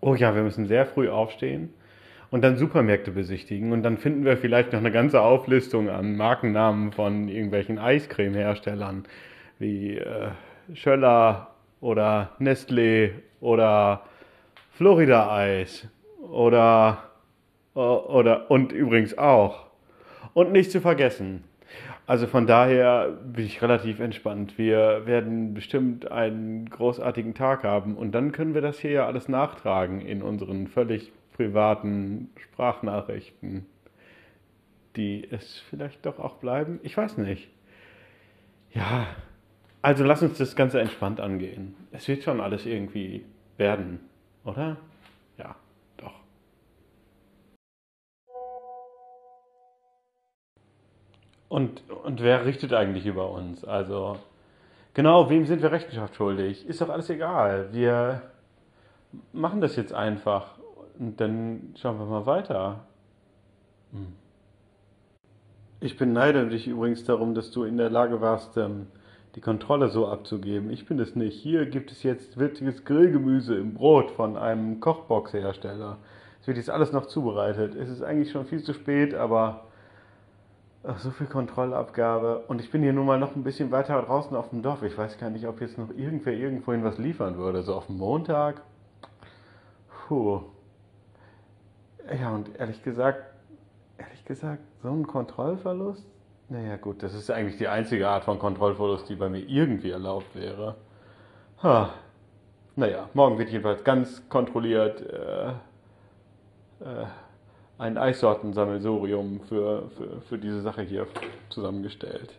oh ja, wir müssen sehr früh aufstehen und dann Supermärkte besichtigen und dann finden wir vielleicht noch eine ganze Auflistung an Markennamen von irgendwelchen Eiscremeherstellern wie äh, Schöller oder Nestlé oder Florida Eis oder oder und übrigens auch und nicht zu vergessen. Also von daher bin ich relativ entspannt. Wir werden bestimmt einen großartigen Tag haben und dann können wir das hier ja alles nachtragen in unseren völlig privaten Sprachnachrichten, die es vielleicht doch auch bleiben. Ich weiß nicht. Ja, also lass uns das Ganze entspannt angehen. Es wird schon alles irgendwie werden, oder? Und, und wer richtet eigentlich über uns? Also, genau, wem sind wir Rechenschaft schuldig? Ist doch alles egal. Wir machen das jetzt einfach und dann schauen wir mal weiter. Hm. Ich beneide dich übrigens darum, dass du in der Lage warst, ähm, die Kontrolle so abzugeben. Ich bin es nicht. Hier gibt es jetzt witziges Grillgemüse im Brot von einem Kochboxhersteller. Es wird jetzt alles noch zubereitet. Es ist eigentlich schon viel zu spät, aber ach, so viel Kontrollabgabe. Und ich bin hier nun mal noch ein bisschen weiter draußen auf dem Dorf. Ich weiß gar nicht, ob jetzt noch irgendwer irgendwohin was liefern würde. So auf dem Montag. Puh. Ja, und ehrlich gesagt, ehrlich gesagt, so ein Kontrollverlust? Naja, gut, das ist eigentlich die einzige Art von Kontrollverlust, die bei mir irgendwie erlaubt wäre. Ha. Naja, morgen wird jedenfalls ganz kontrolliert äh, ein Eissortensammelsurium für, für, für diese Sache hier zusammengestellt.